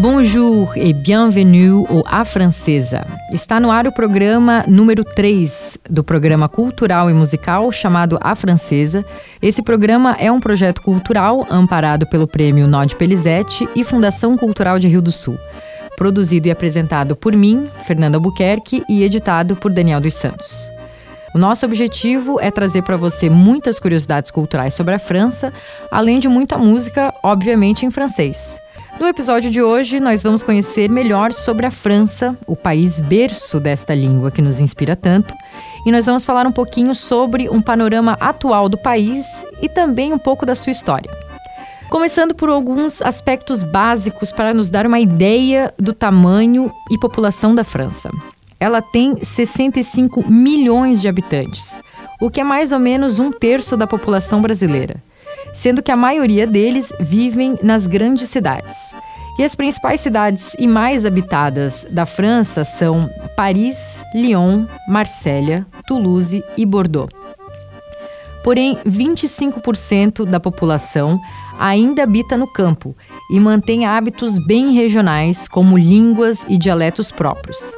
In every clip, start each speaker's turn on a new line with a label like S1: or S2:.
S1: Bonjour et bienvenue au A Francesa. Está no ar o programa número 3 do programa cultural e musical chamado A Francesa. Esse programa é um projeto cultural amparado pelo Prêmio Nod Pelizete e Fundação Cultural de Rio do Sul. Produzido e apresentado por mim, Fernanda Buquerque, e editado por Daniel dos Santos. O nosso objetivo é trazer para você muitas curiosidades culturais sobre a França, além de muita música, obviamente em francês. No episódio de hoje, nós vamos conhecer melhor sobre a França, o país berço desta língua que nos inspira tanto, e nós vamos falar um pouquinho sobre um panorama atual do país e também um pouco da sua história. Começando por alguns aspectos básicos para nos dar uma ideia do tamanho e população da França. Ela tem 65 milhões de habitantes, o que é mais ou menos um terço da população brasileira sendo que a maioria deles vivem nas grandes cidades. E as principais cidades e mais habitadas da França são Paris, Lyon, Marsella, Toulouse e Bordeaux. Porém, 25% da população ainda habita no campo e mantém hábitos bem regionais, como línguas e dialetos próprios.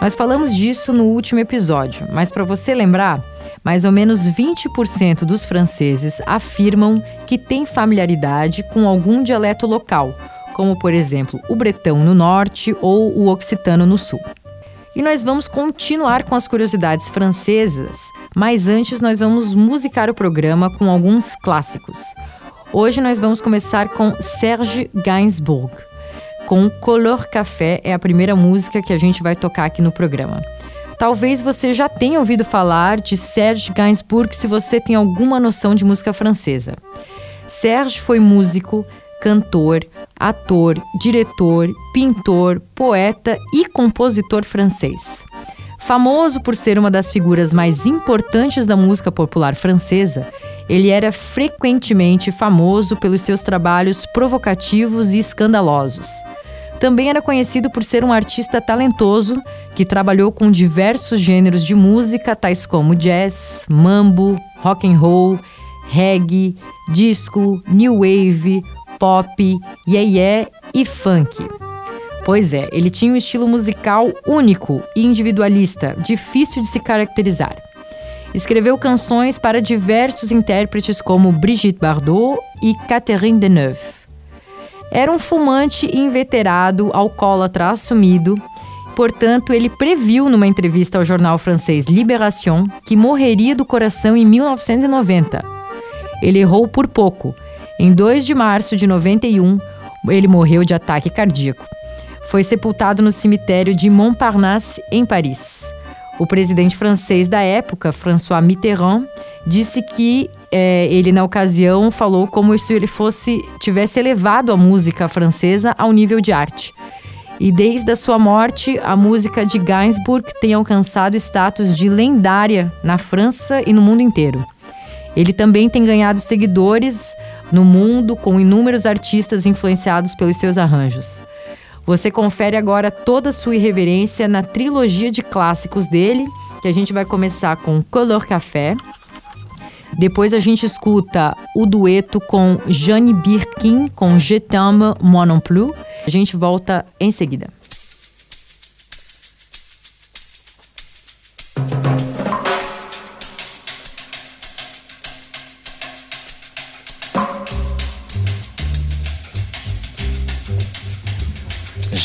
S1: Nós falamos disso no último episódio, mas para você lembrar, mais ou menos 20% dos franceses afirmam que têm familiaridade com algum dialeto local, como por exemplo o bretão no norte ou o occitano no sul. E nós vamos continuar com as curiosidades francesas, mas antes nós vamos musicar o programa com alguns clássicos. Hoje nós vamos começar com Serge Gainsbourg, com Color Café, é a primeira música que a gente vai tocar aqui no programa. Talvez você já tenha ouvido falar de Serge Gainsbourg se você tem alguma noção de música francesa. Serge foi músico, cantor, ator, diretor, pintor, poeta e compositor francês. Famoso por ser uma das figuras mais importantes da música popular francesa, ele era frequentemente famoso pelos seus trabalhos provocativos e escandalosos. Também era conhecido por ser um artista talentoso que trabalhou com diversos gêneros de música, tais como jazz, mambo, rock and roll, reggae, disco, new wave, pop, yeye e funk. Pois é, ele tinha um estilo musical único e individualista, difícil de se caracterizar. Escreveu canções para diversos intérpretes como Brigitte Bardot e Catherine Deneuve. Era um fumante inveterado, alcoólatra assumido. Portanto, ele previu numa entrevista ao jornal francês Libération que morreria do coração em 1990. Ele errou por pouco. Em 2 de março de 91, ele morreu de ataque cardíaco. Foi sepultado no cemitério de Montparnasse, em Paris. O presidente francês da época, François Mitterrand, disse que é, ele na ocasião falou como se ele fosse tivesse elevado a música francesa ao nível de arte. E desde a sua morte, a música de Gainsbourg tem alcançado status de lendária na França e no mundo inteiro. Ele também tem ganhado seguidores no mundo com inúmeros artistas influenciados pelos seus arranjos. Você confere agora toda a sua irreverência na trilogia de clássicos dele, que a gente vai começar com Color Café, depois a gente escuta o dueto com Jane Birkin com Je t'aime, moi non plus. A gente volta em seguida.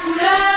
S2: la.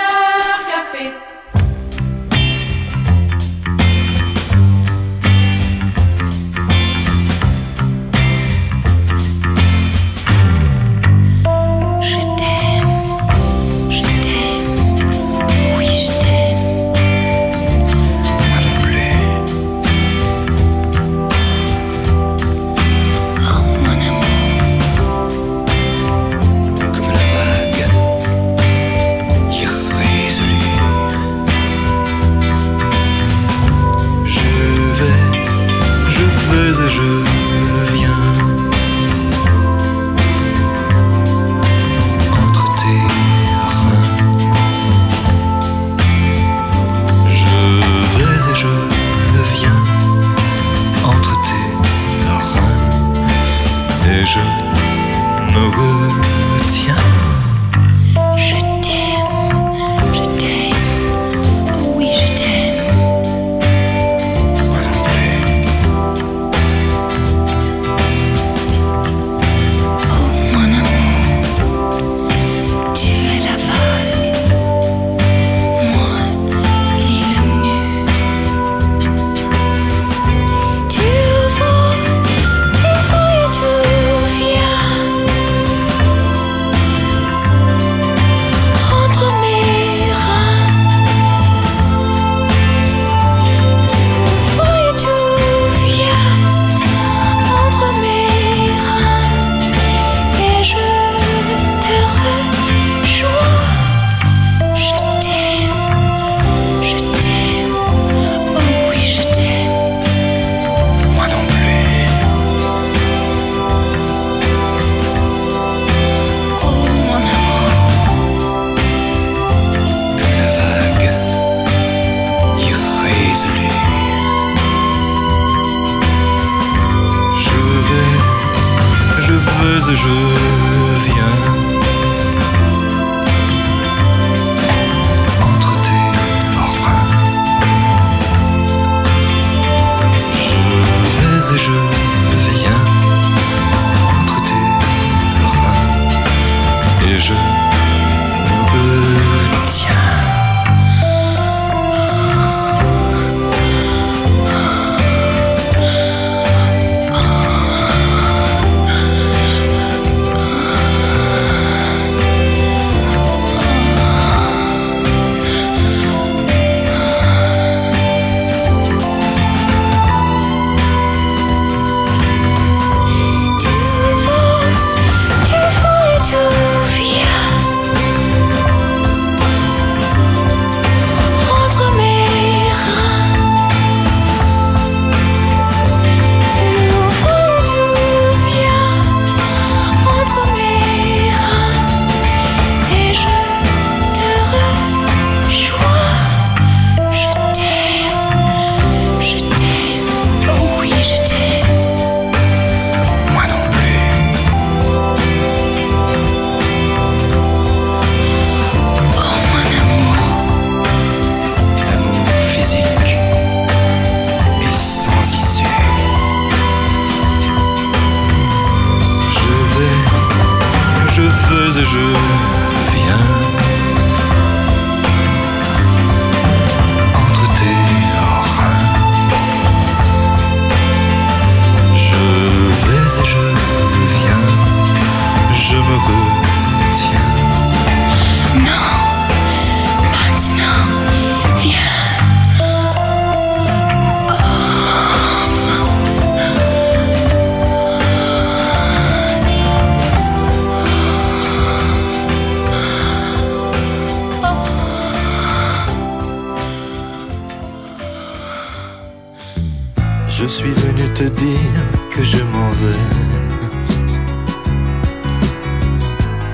S2: Je suis venu te dire que je m'en vais.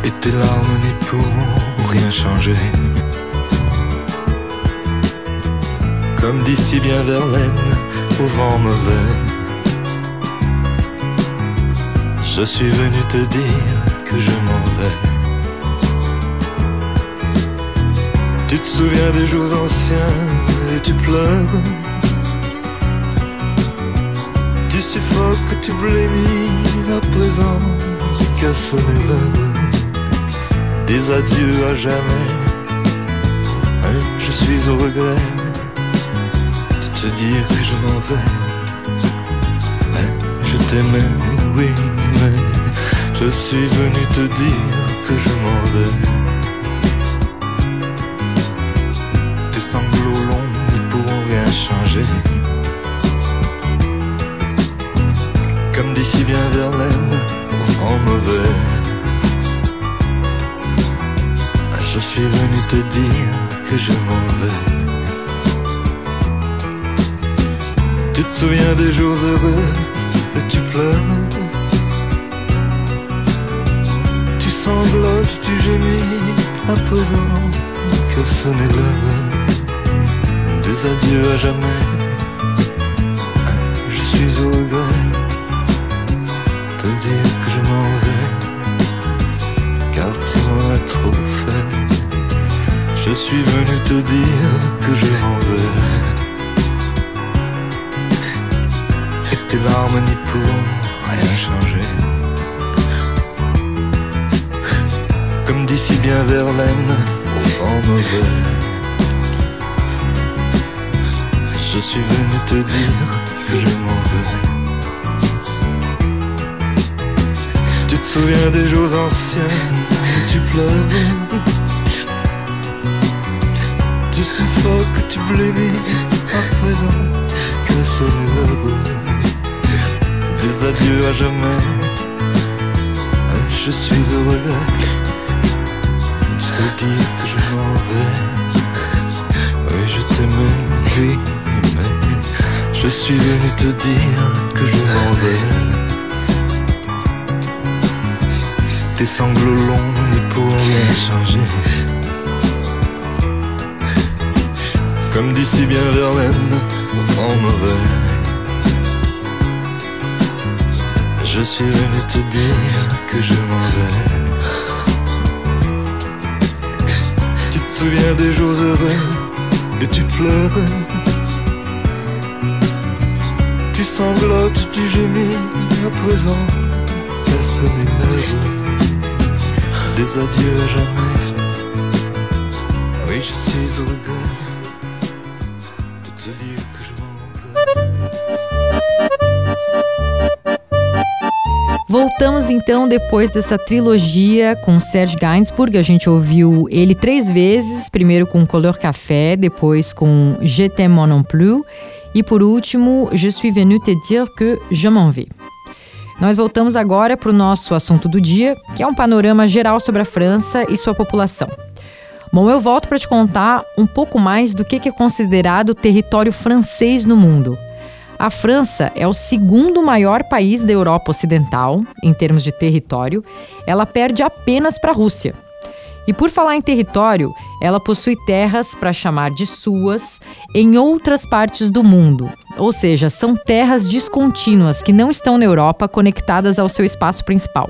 S2: Et tes larmes n'y pourront rien changer. Comme d'ici bien Verlaine, au vent mauvais. Je suis venu te dire que je m'en vais. Tu te souviens des jours anciens et tu pleures. Tu suffoques, tu blémis à présent qu'à sonner l'heure. Des adieux à jamais. Je suis au regret de te dire que je m'en vais. Je t'aimais, oui, mais je suis venu te dire que je m'en vais. Tes sanglots longs ne pourront rien changer. Comme d'ici bien Verlaine, au vent mauvais. Je suis venu te dire que je m'en vais. Tu te souviens des jours heureux et tu pleures? Tu sanglotes, tu gémis présent que sonnait l'heure. Des adieux à jamais. Je suis au Je suis venu te dire que je m'en vais. Et tes larmes n'y pourront rien changer. Comme d'ici bien Verlaine, au vent mauvais. Je suis venu te dire que je m'en vais. Tu te souviens des jours anciens où tu pleures Tu suffoques, tu blémis à présent que sonne l'heure Des adieux à jamais. Je suis heureux de te dire que je m'en vais. Oui je t'aimais, oui mais Je suis venu te dire que je m'en vais. Tes sanglots longs ne pourront rien changer. Comme d'ici bien Verlaine, au vent mauvais. Je suis venu te dire que je m'en vais. Tu te souviens des jours heureux et tu pleures. Tu sanglotes, tu gémis à présent. Personne n'est des adieux à jamais? Oui, je suis au regret
S1: Voltamos então depois dessa trilogia com Serge Gainsbourg. A gente ouviu ele três vezes: primeiro com Couleur Café, depois com Je t'aime non plus e por último Je suis venu te dire que je m'en vais. Nós voltamos agora para o nosso assunto do dia, que é um panorama geral sobre a França e sua população. Bom, eu volto para te contar um pouco mais do que é considerado território francês no mundo. A França é o segundo maior país da Europa Ocidental, em termos de território. Ela perde apenas para a Rússia. E por falar em território, ela possui terras para chamar de suas em outras partes do mundo. Ou seja, são terras descontínuas que não estão na Europa conectadas ao seu espaço principal.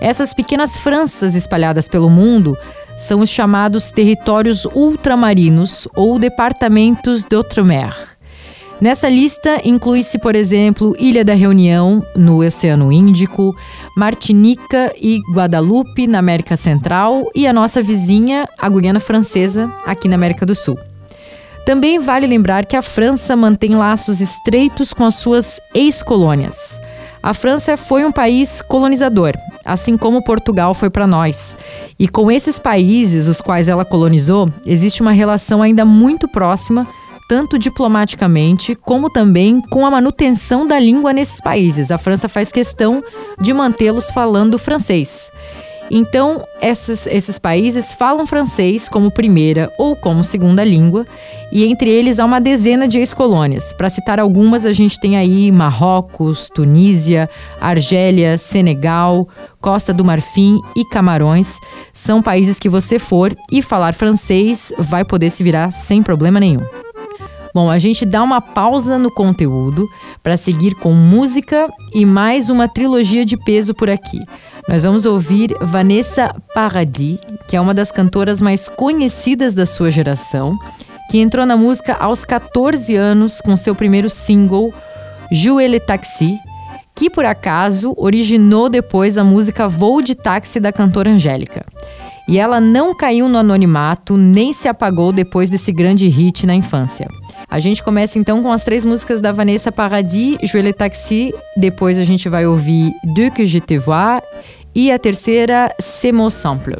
S1: Essas pequenas Franças espalhadas pelo mundo são os chamados territórios ultramarinos ou departamentos d'outre-mer. Nessa lista inclui-se, por exemplo, Ilha da Reunião, no Oceano Índico, Martinica e Guadalupe, na América Central, e a nossa vizinha, a Guiana Francesa, aqui na América do Sul. Também vale lembrar que a França mantém laços estreitos com as suas ex-colônias. A França foi um país colonizador, assim como Portugal foi para nós. E com esses países, os quais ela colonizou, existe uma relação ainda muito próxima tanto diplomaticamente como também com a manutenção da língua nesses países. A França faz questão de mantê-los falando francês. Então, esses, esses países falam francês como primeira ou como segunda língua, e entre eles há uma dezena de ex-colônias. Para citar algumas, a gente tem aí Marrocos, Tunísia, Argélia, Senegal, Costa do Marfim e Camarões. São países que você for e falar francês vai poder se virar sem problema nenhum. Bom, a gente dá uma pausa no conteúdo para seguir com música e mais uma trilogia de peso por aqui. Nós vamos ouvir Vanessa Paradis, que é uma das cantoras mais conhecidas da sua geração, que entrou na música aos 14 anos com seu primeiro single, le Taxi, que por acaso originou depois a música Voo de Táxi da cantora Angélica. E ela não caiu no anonimato nem se apagou depois desse grande hit na infância. A gente começa então com as três músicas da Vanessa Paradis, le Taxi, depois a gente vai ouvir Deux que je te vois e a terceira, C'est mon simple.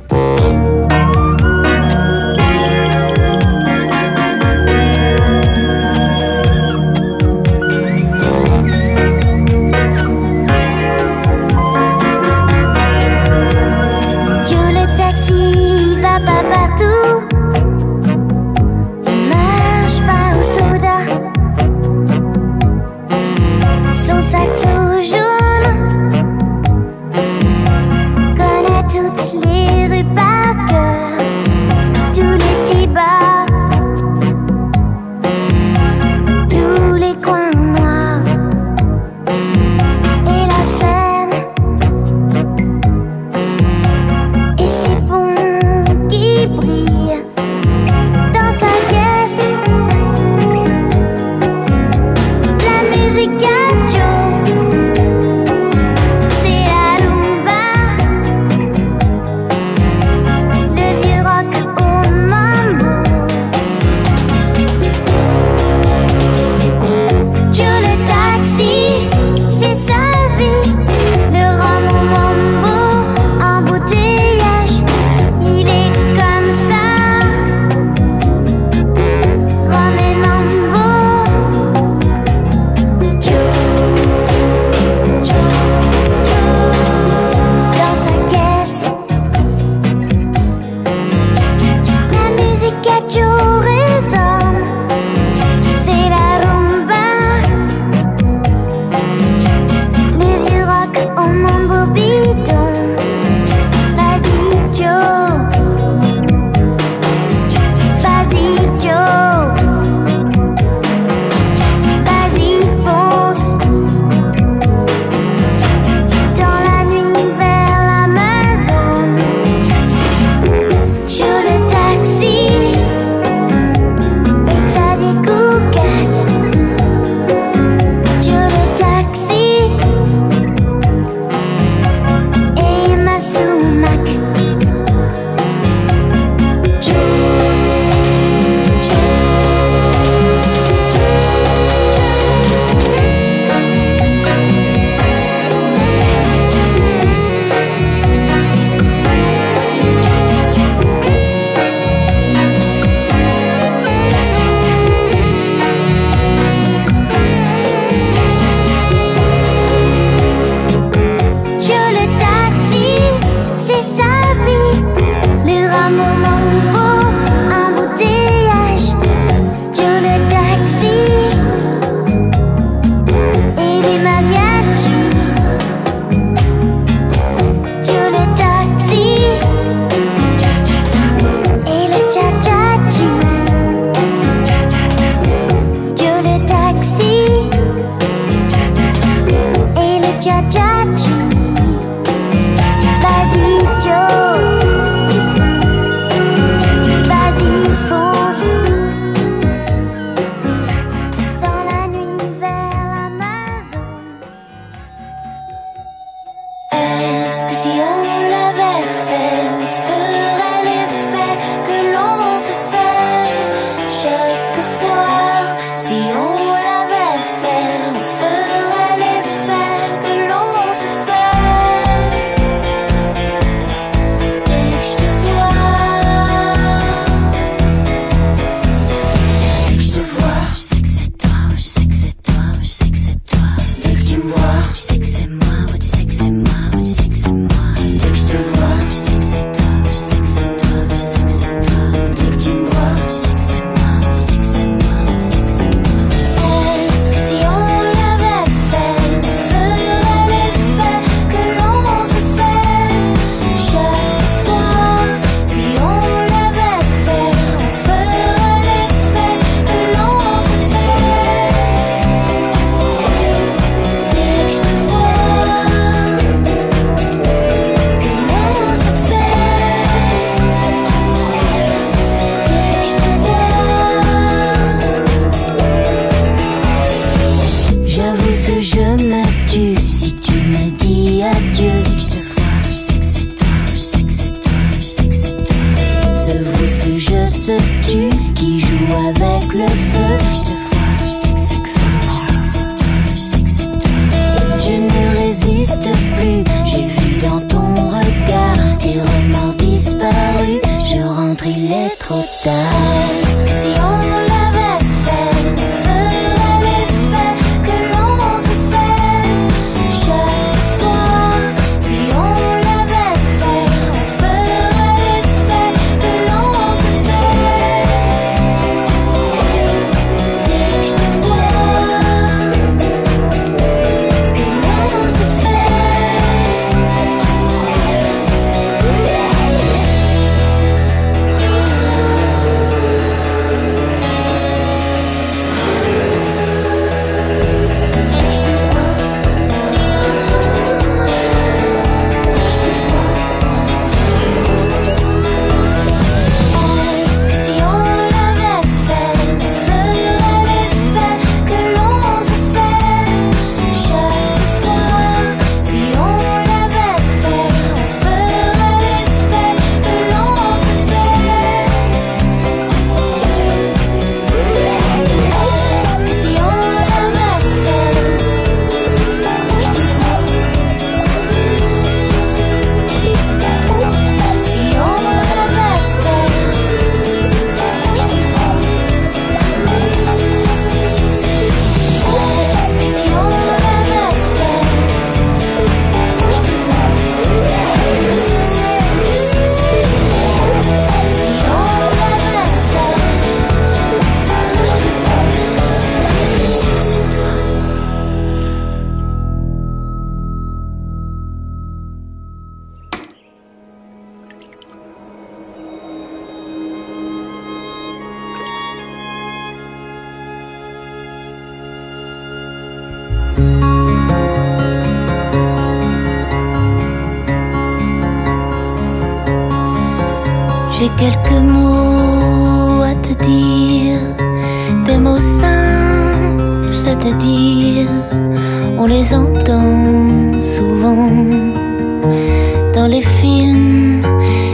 S3: dans les films,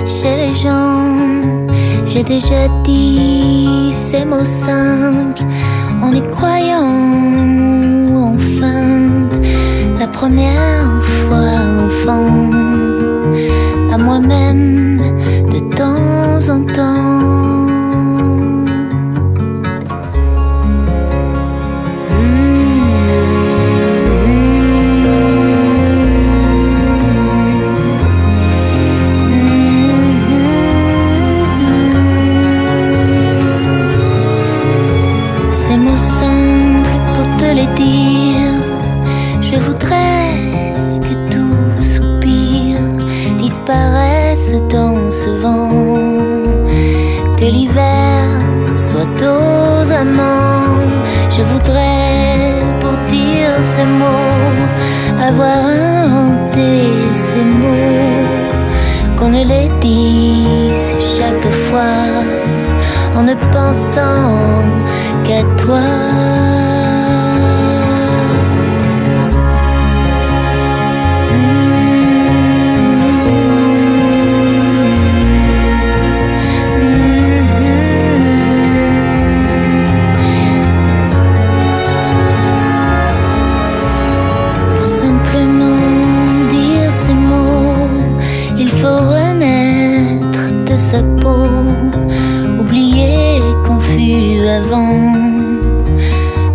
S3: chez les gens. J'ai déjà dit ces mots simples en y croyant ou en. La première fois enfant, à moi-même de temps en temps. qu'à toi. Pour simplement dire ces mots, il faut remettre de sa peau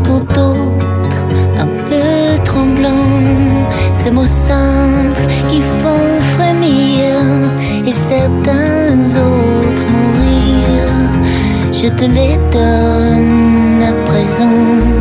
S3: pour d'autres un peu tremblants, ces mots simples qui font frémir et certains autres mourir. Je te les donne à présent.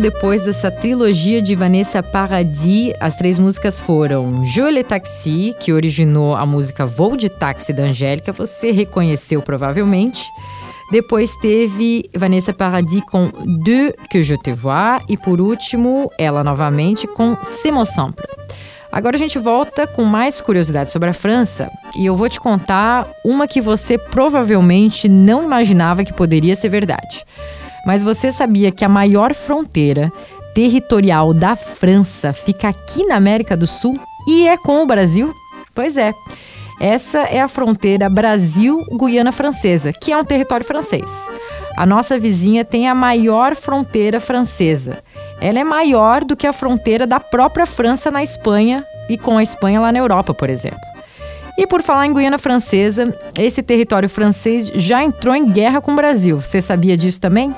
S1: Depois dessa trilogia de Vanessa Paradis. As três músicas foram Je le Taxi, que originou a música Voo de Táxi da Angélica, você reconheceu provavelmente. Depois teve Vanessa Paradis com De Que Je Te Vois e por último, ela novamente com C'est mon. Agora a gente volta com mais curiosidades sobre a França e eu vou te contar uma que você provavelmente não imaginava que poderia ser verdade. Mas você sabia que a maior fronteira territorial da França fica aqui na América do Sul e é com o Brasil? Pois é. Essa é a fronteira Brasil-Guiana Francesa, que é um território francês. A nossa vizinha tem a maior fronteira francesa. Ela é maior do que a fronteira da própria França na Espanha e com a Espanha lá na Europa, por exemplo. E por falar em Guiana Francesa, esse território francês já entrou em guerra com o Brasil. Você sabia disso também?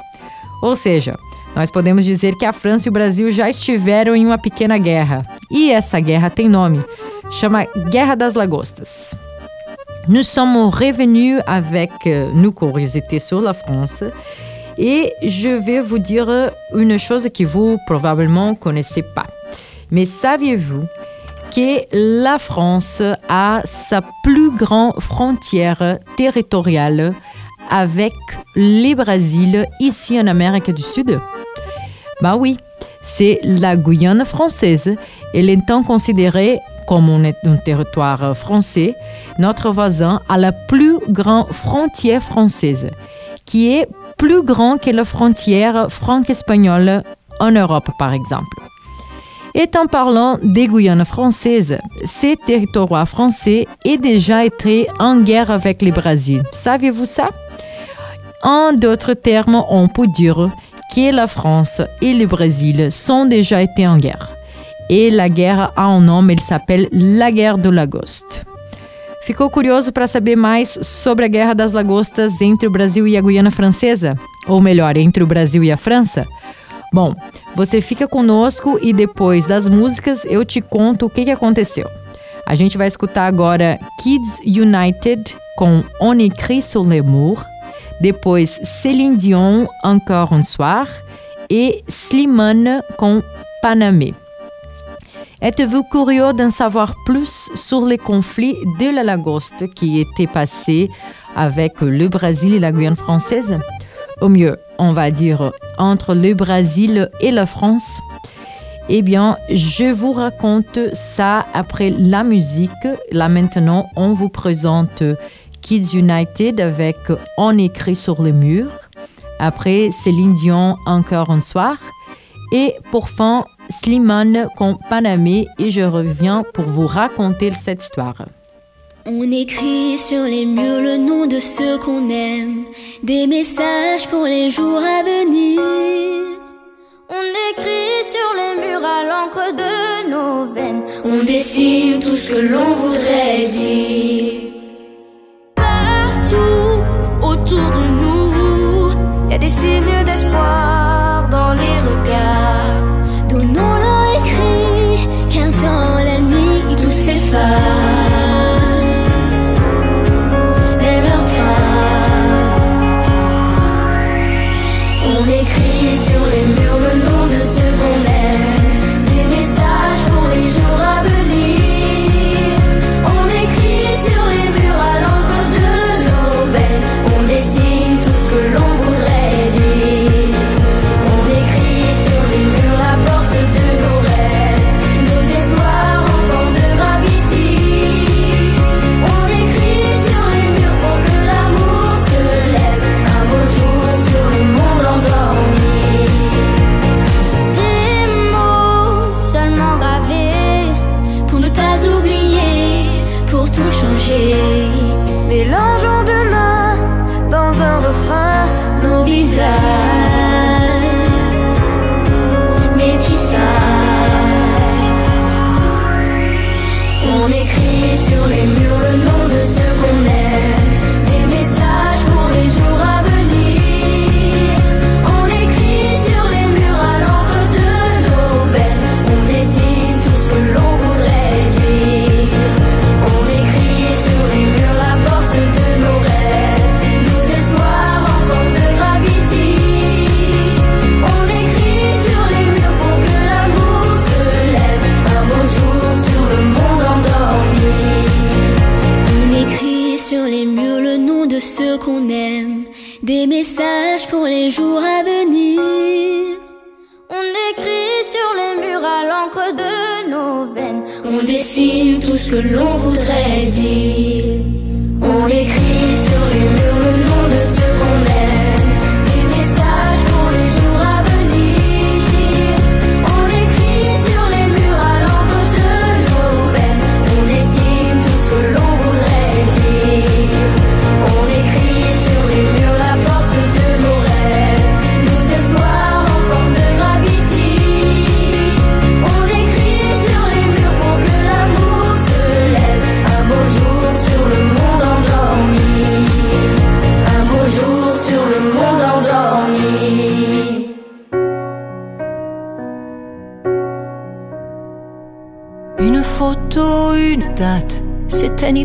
S1: Ou seja, nós podemos dizer que a França e o Brasil já estiveram em uma pequena guerra. E essa guerra tem nome. Chama Guerra das Lagostas. Nous sommes revenus avec nos curiosités sur la France et je vais vous dire une chose que vous probablement connaissez pas. Mais saviez-vous que la France a sa plus grande frontière territoriale avec le Brésil ici en Amérique du Sud Bah oui, c'est la Guyane française. Elle est étant considérée comme un territoire français, notre voisin a la plus grande frontière française, qui est plus grande que la frontière franco-espagnole en Europe, par exemple. Et en parlant des Guyanes françaises, ces territoires français est déjà été en guerre avec le Brésil. Saviez-vous ça? En d'autres termes, on peut dire que la France et le Brésil sont déjà été en guerre. E la guerra a um nome, ele s'appelle La Guerre do Lagoste. Ficou curioso para saber mais sobre a Guerra das Lagostas entre o Brasil e a Guiana Francesa? Ou melhor, entre o Brasil e a França? Bom, você fica conosco e depois das músicas eu te conto o que, que aconteceu. A gente vai escutar agora Kids United com On écrit murs, depois Céline Dion, Encore un soir, e Slimane com Panamé. Êtes-vous curieux d'en savoir plus sur les conflits de la Lagoste qui étaient passés avec le Brésil et la Guyane française? Au mieux, on va dire entre le Brésil et la France. Eh bien, je vous raconte ça après la musique. Là maintenant, on vous présente Kids United avec On écrit sur les murs. Après, Céline Dion, Encore un soir. Et pour fin, Slimane Panamé et je reviens pour vous raconter cette histoire.
S4: On écrit sur les murs le nom de ceux qu'on aime, des messages pour les jours à venir.
S5: On écrit sur les murs à l'encre de nos veines,
S4: On dessine tout ce que l'on voudrait dire. Signes d'espoir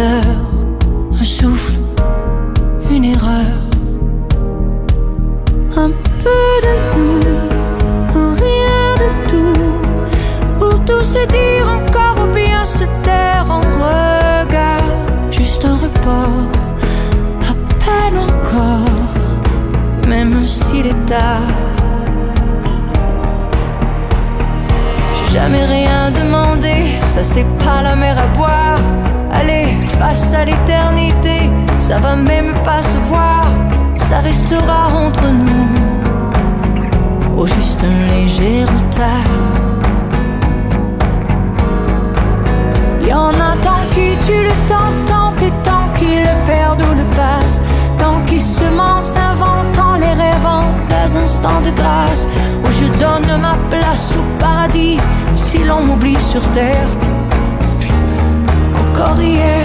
S4: un souffle, une erreur. Un peu de nous, rien de tout, pour tout se dire encore ou bien se taire en regard, juste un report, à peine encore, même s'il est tard. J'ai jamais rien demandé, ça c'est pas la mer à boire. Face à l'éternité, ça va même pas se voir, ça restera entre nous. Au juste un léger retard. Y en a tant qui tuent le temps, tant et tant qui le perdent ou le passent, tant qui se mentent, inventant les rêvant des instants de grâce où je donne ma place au paradis si l'on m'oublie sur terre. Encore hier.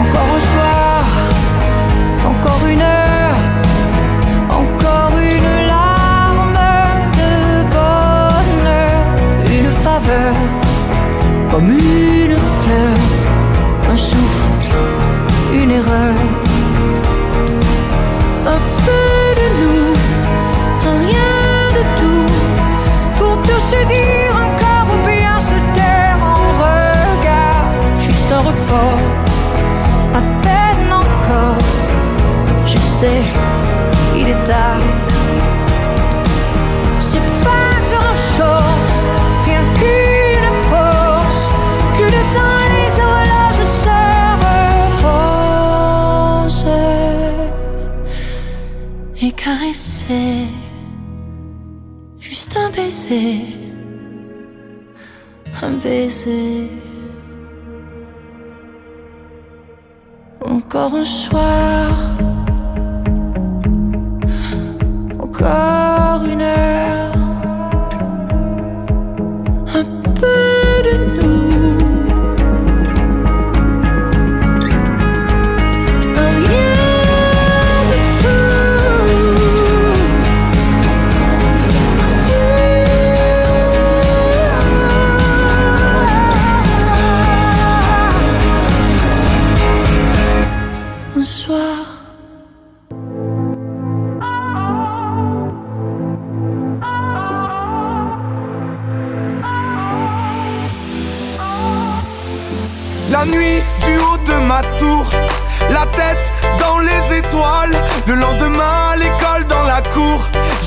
S4: Encore un soir, encore une heure, encore une larme de bonheur, une faveur, comme une fleur, un souffle, une erreur. Un baiser. Encore un soir, encore une heure,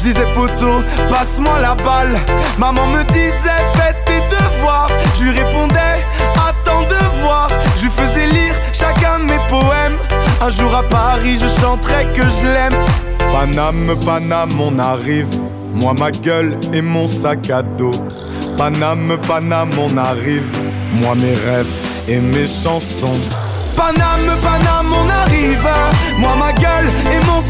S6: je disais poteau, passe-moi la balle. Maman me disait fais tes devoirs, je lui répondais à voir, je lui faisais lire chacun de mes poèmes. Un jour à Paris, je chanterai que je l'aime. Paname, Paname, on arrive. Moi, ma gueule et mon sac à dos. Paname, Paname, on arrive. Moi, mes rêves et mes chansons. Paname, Paname, on arrive. Moi, ma gueule et mon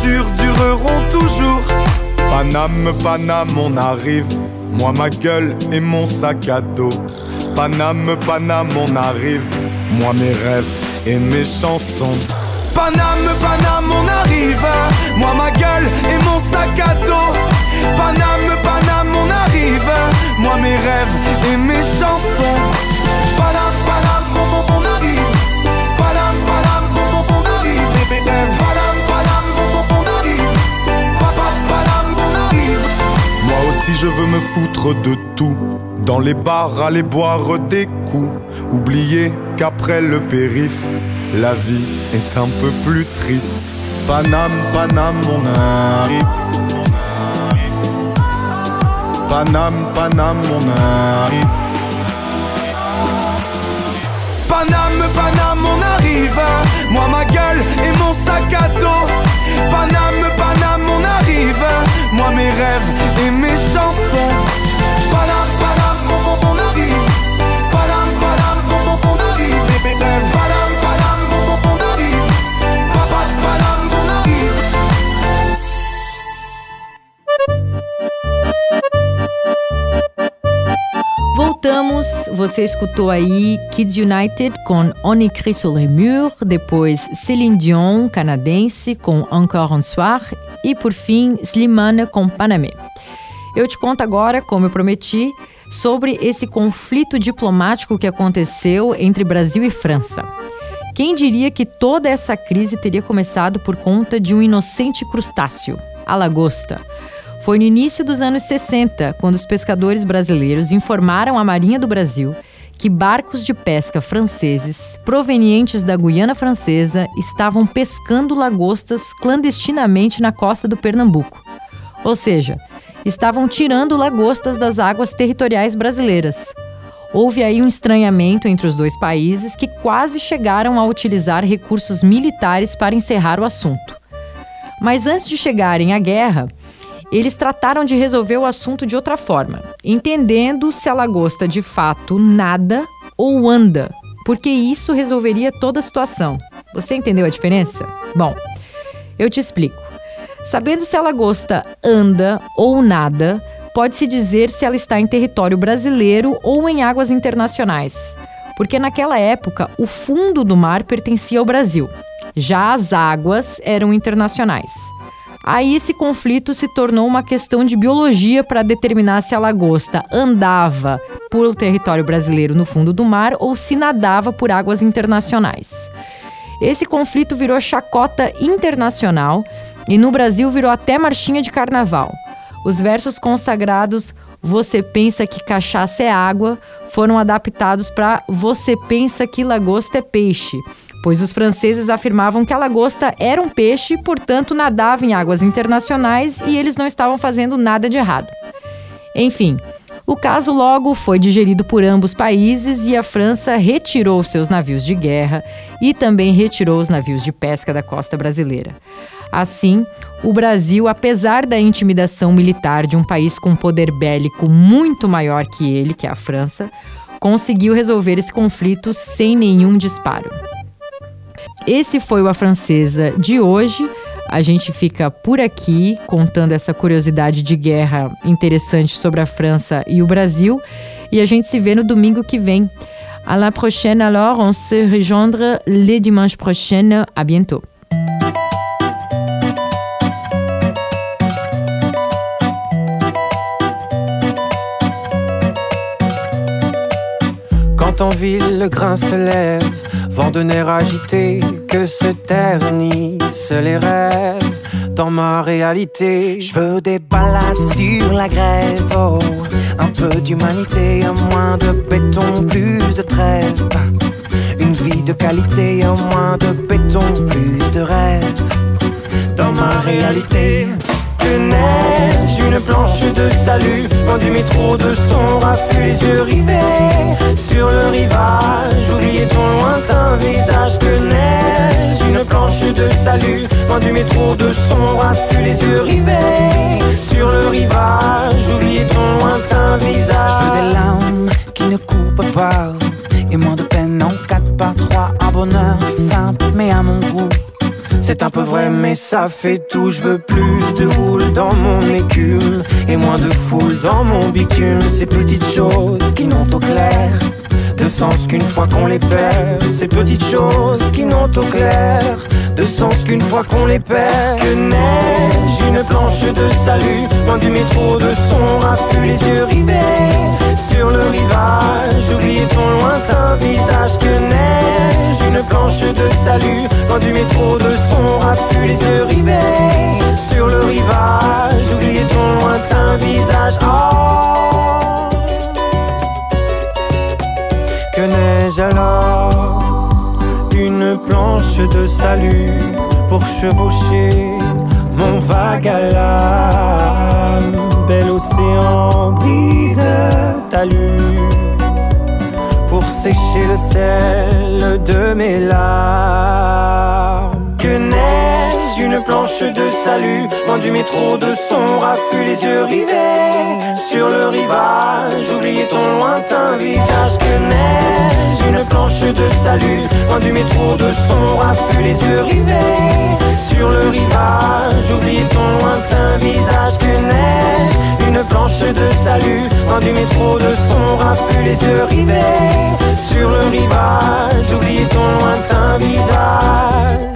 S6: sûr dureront toujours. Paname, Paname, on arrive. Moi, ma gueule et mon sac à dos. Paname, Paname, on arrive. Moi, mes rêves et mes chansons. Paname, Paname, on arrive. Moi, ma gueule et mon sac à dos. Paname, Paname, on arrive. Moi, mes rêves et mes chansons. Aussi, je veux me foutre de tout. Dans les bars, aller boire des coups. Oublier qu'après le périph', la vie est un peu plus triste. Paname, Paname, on arrive.
S1: Você escutou aí Kids United com On écrit sur les murs, depois Céline Dion, canadense, com Encore un soir e por fim Slimane com Panamé. Eu te conto agora, como eu prometi, sobre esse conflito diplomático que aconteceu entre Brasil e França. Quem diria que toda essa crise teria começado por conta de um inocente crustáceo, a lagosta? Foi no início dos anos 60, quando os pescadores brasileiros informaram à Marinha do Brasil que barcos de pesca franceses, provenientes da Guiana Francesa, estavam pescando lagostas clandestinamente na costa do Pernambuco. Ou seja, estavam tirando lagostas das águas territoriais brasileiras. Houve aí um estranhamento entre os dois países que quase chegaram a utilizar recursos militares para encerrar o assunto. Mas antes de chegarem à guerra, eles trataram de resolver o assunto de outra forma, entendendo se a lagosta de fato nada ou anda, porque isso resolveria toda a situação. Você entendeu a diferença? Bom, eu te explico. Sabendo se a lagosta anda ou nada, pode-se dizer se ela está em território brasileiro ou em águas internacionais, porque naquela época o fundo do mar pertencia ao Brasil, já as águas eram internacionais. Aí esse conflito se tornou uma questão de biologia para determinar se a lagosta andava por território brasileiro no fundo do mar ou se nadava por águas internacionais. Esse conflito virou chacota internacional e no Brasil virou até marchinha de carnaval. Os versos consagrados Você pensa que cachaça é água foram adaptados para Você pensa que lagosta é peixe pois os franceses afirmavam que a lagosta era um peixe portanto, nadava em águas internacionais e eles não estavam fazendo nada de errado. Enfim, o caso logo foi digerido por ambos países e a França retirou seus navios de guerra e também retirou os navios de pesca da costa brasileira. Assim, o Brasil, apesar da intimidação militar de um país com poder bélico muito maior que ele, que é a França, conseguiu resolver esse conflito sem nenhum disparo. Esse foi o A Francesa de hoje. A gente fica por aqui contando essa curiosidade de guerra interessante sobre a França e o Brasil. E a gente se vê no domingo que vem. À la prochaine alors, on se rejoindra le dimanche prochain. À bientôt.
S7: Quand en ville le grain se lève vent de nerfs agité, que se ternissent les rêves. Dans ma réalité, je veux des balades sur la grève. Oh, un peu d'humanité, un moins de béton, plus de trêve. Une vie de qualité, un moins de béton, plus de rêve. Dans ma réalité, que neige, une planche de salut. Loin du métro de son raffut, les yeux rivés sur le rivage. Oubliez ton lointain visage, que neige, une planche de salut. Loin du métro de son raffut, les yeux rivés sur le rivage. Oubliez ton lointain visage.
S8: Je veux des larmes qui ne coupent pas. Et moins de peine en 4 par 3 Un bonheur simple mais à mon goût
S7: c'est un peu vrai, mais ça fait tout. Je veux plus de houle dans mon écume et moins de foule dans mon bitume. Ces petites choses qui n'ont au clair de sens qu'une fois qu'on les perd. Ces petites choses qui n'ont au clair de sens qu'une fois qu'on les perd. Que neige, une planche de salut, loin du métro de son raffut, les yeux rivés sur le rivage. Oubliez ton lointain visage. Que neige, une planche de salut, loin du métro de son raffut, les yeux rivés sur le rivage. Oubliez ton lointain visage? Oh. Que neige alors? Une planche de salut pour chevaucher mon vague à l'âme. Bel océan brise talus pour sécher le sel de mes larmes. Que neige, une planche de salut, loin du métro de son raffut, les yeux rivés sur le rivage. Oubliez ton lointain visage? Que neige, une planche de salut, loin du métro de son raffut, les yeux rivés sur le rivage. Oubliez ton lointain visage? Que neige, une planche de salut, loin du métro de son raffut, les yeux rivés sur le rivage. Oubliez ton lointain visage?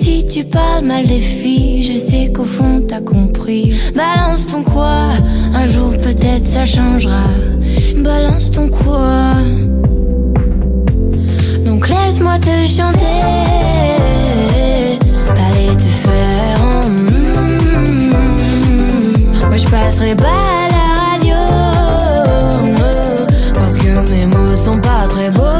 S5: Si tu parles mal des filles, je sais qu'au fond t'as compris. Balance ton quoi, un jour peut-être ça changera. Balance ton quoi. Donc laisse-moi te chanter. Allez te faire. en. Moi je passerai pas à la radio. Parce que mes mots sont pas très beaux.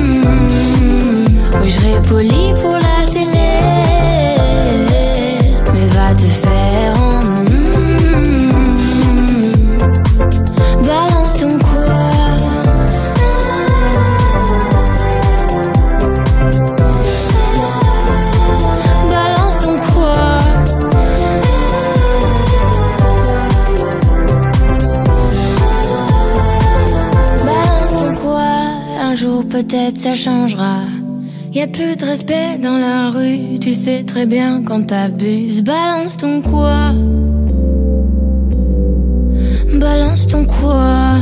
S5: Peut-être ça changera. Y a plus de respect dans la rue, tu sais très bien quand t'abuses. Balance ton quoi? Balance ton quoi?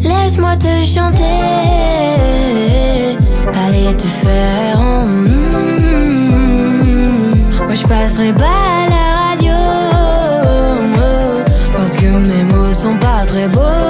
S5: Laisse-moi te chanter. Allez te faire. en mm. Moi je passerai pas à la radio. Parce que mes mots sont pas très beaux.